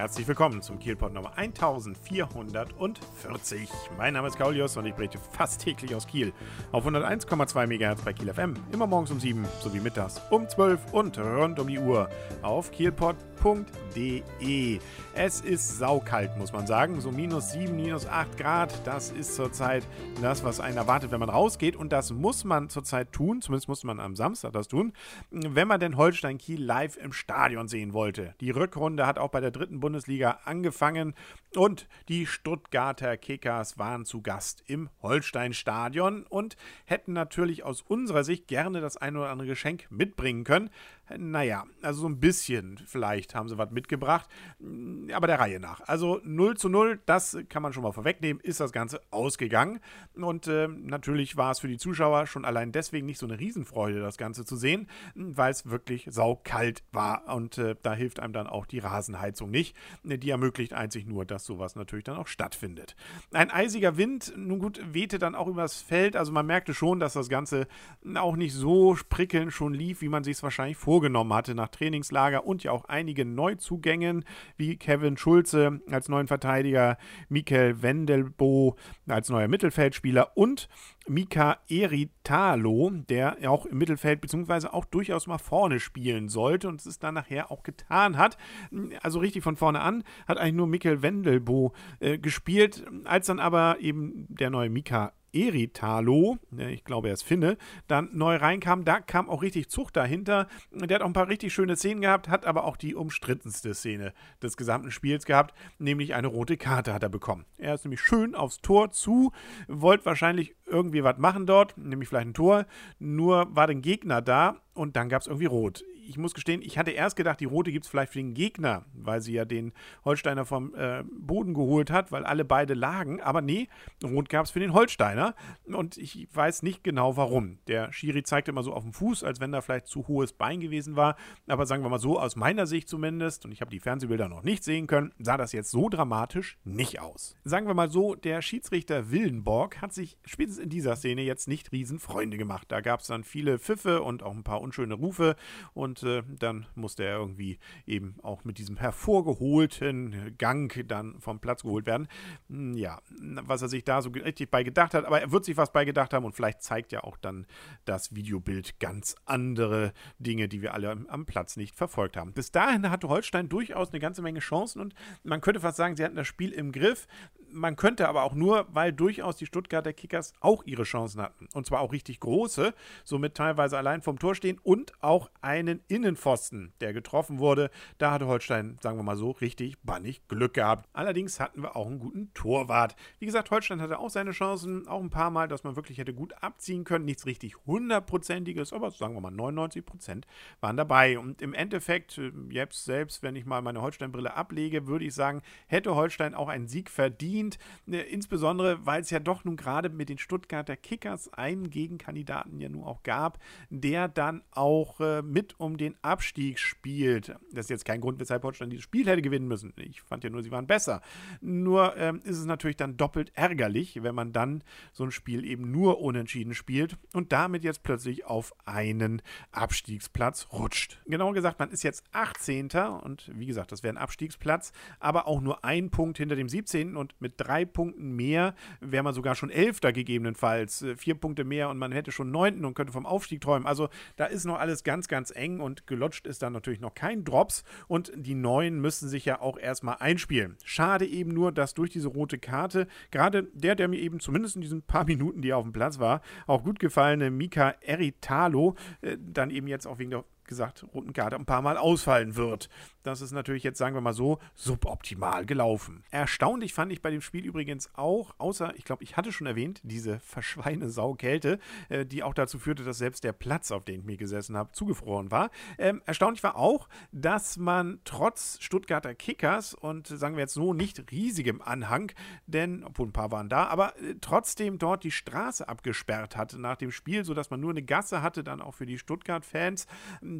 Herzlich willkommen zum Kielpot Nummer 1440. Mein Name ist Kaulius und ich berichte fast täglich aus Kiel auf 101,2 MHz bei Kiel FM, immer morgens um 7 sowie mittags um 12 und rund um die Uhr auf kielpot.de. Es ist saukalt, muss man sagen, so minus 7, minus 8 Grad. Das ist zurzeit das, was einen erwartet, wenn man rausgeht und das muss man zurzeit tun, zumindest muss man am Samstag das tun, wenn man den Holstein Kiel live im Stadion sehen wollte. Die Rückrunde hat auch bei der dritten Bundesliga angefangen und die Stuttgarter Kickers waren zu Gast im Holsteinstadion und hätten natürlich aus unserer Sicht gerne das ein oder andere Geschenk mitbringen können. Naja, also so ein bisschen vielleicht haben sie was mitgebracht, aber der Reihe nach. Also 0 zu 0, das kann man schon mal vorwegnehmen, ist das Ganze ausgegangen. Und äh, natürlich war es für die Zuschauer schon allein deswegen nicht so eine Riesenfreude, das Ganze zu sehen, weil es wirklich saukalt war. Und äh, da hilft einem dann auch die Rasenheizung nicht. Die ermöglicht einzig nur, dass sowas natürlich dann auch stattfindet. Ein eisiger Wind, nun gut, wehte dann auch über das Feld. Also man merkte schon, dass das Ganze auch nicht so prickelnd schon lief, wie man sich es wahrscheinlich vorgestellt vorgenommen hatte nach Trainingslager und ja auch einige Neuzugängen wie Kevin Schulze als neuen Verteidiger, Mikel Wendelbo als neuer Mittelfeldspieler und Mika Eritalo, der auch im Mittelfeld bzw. auch durchaus mal vorne spielen sollte und es dann nachher auch getan hat. Also richtig von vorne an hat eigentlich nur Mikel Wendelbo äh, gespielt, als dann aber eben der neue Mika Eritalo, ne, ich glaube er ist Finne, dann neu reinkam. Da kam auch richtig Zucht dahinter. Der hat auch ein paar richtig schöne Szenen gehabt, hat aber auch die umstrittenste Szene des gesamten Spiels gehabt, nämlich eine rote Karte hat er bekommen. Er ist nämlich schön aufs Tor zu, wollte wahrscheinlich irgendwie was machen dort, nämlich vielleicht ein Tor, nur war der Gegner da und dann gab es irgendwie rot ich muss gestehen, ich hatte erst gedacht, die rote gibt es vielleicht für den Gegner, weil sie ja den Holsteiner vom äh, Boden geholt hat, weil alle beide lagen. Aber nee, rot gab es für den Holsteiner. Und ich weiß nicht genau warum. Der Schiri zeigte immer so auf dem Fuß, als wenn da vielleicht zu hohes Bein gewesen war. Aber sagen wir mal so, aus meiner Sicht zumindest, und ich habe die Fernsehbilder noch nicht sehen können, sah das jetzt so dramatisch nicht aus. Sagen wir mal so, der Schiedsrichter Willenborg hat sich spätestens in dieser Szene jetzt nicht Riesenfreunde gemacht. Da gab es dann viele Pfiffe und auch ein paar unschöne Rufe. Und äh, dann musste er irgendwie eben auch mit diesem hervorgeholten Gang dann vom Platz geholt werden. Hm, ja, was er sich da so richtig bei gedacht hat, aber er wird sich was bei gedacht haben und vielleicht zeigt ja auch dann das Videobild ganz andere Dinge, die wir alle am Platz nicht verfolgt haben. Bis dahin hatte Holstein durchaus eine ganze Menge Chancen und man könnte fast sagen, sie hatten das Spiel im Griff man könnte aber auch nur, weil durchaus die Stuttgarter Kickers auch ihre Chancen hatten. Und zwar auch richtig große, somit teilweise allein vom Tor stehen und auch einen Innenpfosten, der getroffen wurde. Da hatte Holstein, sagen wir mal so, richtig bannig Glück gehabt. Allerdings hatten wir auch einen guten Torwart. Wie gesagt, Holstein hatte auch seine Chancen, auch ein paar Mal, dass man wirklich hätte gut abziehen können. Nichts richtig hundertprozentiges, aber sagen wir mal 99 Prozent waren dabei. Und im Endeffekt, äh, jetzt selbst, wenn ich mal meine Holstein-Brille ablege, würde ich sagen, hätte Holstein auch einen Sieg verdient verdient, äh, insbesondere weil es ja doch nun gerade mit den Stuttgarter Kickers einen Gegenkandidaten ja nun auch gab, der dann auch äh, mit um den Abstieg spielt. Das ist jetzt kein Grund, weshalb Holstein dieses Spiel hätte gewinnen müssen. Ich fand ja nur, sie waren besser. Nur ähm, ist es natürlich dann doppelt ärgerlich, wenn man dann so ein Spiel eben nur unentschieden spielt und damit jetzt plötzlich auf einen Abstiegsplatz rutscht. Genauer gesagt, man ist jetzt 18. und wie gesagt, das wäre ein Abstiegsplatz, aber auch nur ein Punkt hinter dem 17. und mit mit drei Punkten mehr wäre man sogar schon Elfter gegebenenfalls. Äh, vier Punkte mehr und man hätte schon Neunten und könnte vom Aufstieg träumen. Also da ist noch alles ganz, ganz eng und gelutscht ist dann natürlich noch kein Drops und die Neuen müssen sich ja auch erstmal einspielen. Schade eben nur, dass durch diese rote Karte gerade der, der mir eben zumindest in diesen paar Minuten, die er auf dem Platz war, auch gut gefallene Mika Eritalo, äh, dann eben jetzt auch wegen der gesagt, roten Karte ein paar Mal ausfallen wird. Das ist natürlich jetzt, sagen wir mal so, suboptimal gelaufen. Erstaunlich fand ich bei dem Spiel übrigens auch, außer, ich glaube, ich hatte schon erwähnt, diese Verschweinesau-Kälte, äh, die auch dazu führte, dass selbst der Platz, auf dem ich mir gesessen habe, zugefroren war. Ähm, erstaunlich war auch, dass man trotz Stuttgarter Kickers und sagen wir jetzt so nicht riesigem Anhang, denn, obwohl ein paar waren da, aber äh, trotzdem dort die Straße abgesperrt hatte nach dem Spiel, sodass man nur eine Gasse hatte, dann auch für die Stuttgart-Fans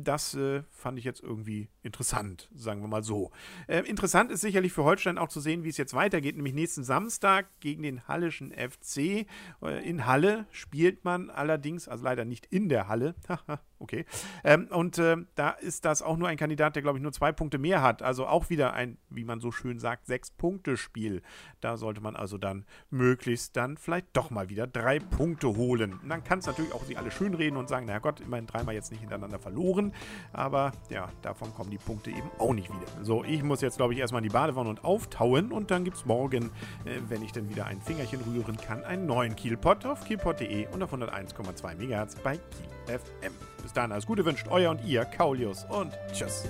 das äh, fand ich jetzt irgendwie interessant, sagen wir mal so. Äh, interessant ist sicherlich für Holstein auch zu sehen, wie es jetzt weitergeht, nämlich nächsten Samstag gegen den Hallischen FC. Äh, in Halle spielt man allerdings, also leider nicht in der Halle, okay. Ähm, und äh, da ist das auch nur ein Kandidat, der, glaube ich, nur zwei Punkte mehr hat. Also auch wieder ein, wie man so schön sagt, Sechs-Punkte-Spiel. Da sollte man also dann möglichst dann vielleicht doch mal wieder drei Punkte holen. Und dann kann es natürlich auch sie alle schön reden und sagen, naja Gott, immerhin dreimal jetzt nicht hintereinander verloren. Aber ja, davon kommen die Punkte eben auch nicht wieder. So, ich muss jetzt, glaube ich, erstmal in die Badewanne und auftauen. Und dann gibt es morgen, äh, wenn ich dann wieder ein Fingerchen rühren kann, einen neuen Kielpot auf kielpot.de und auf 101,2 MHz bei Kiel FM. Bis dahin alles Gute wünscht euer und ihr, Kaulius und tschüss.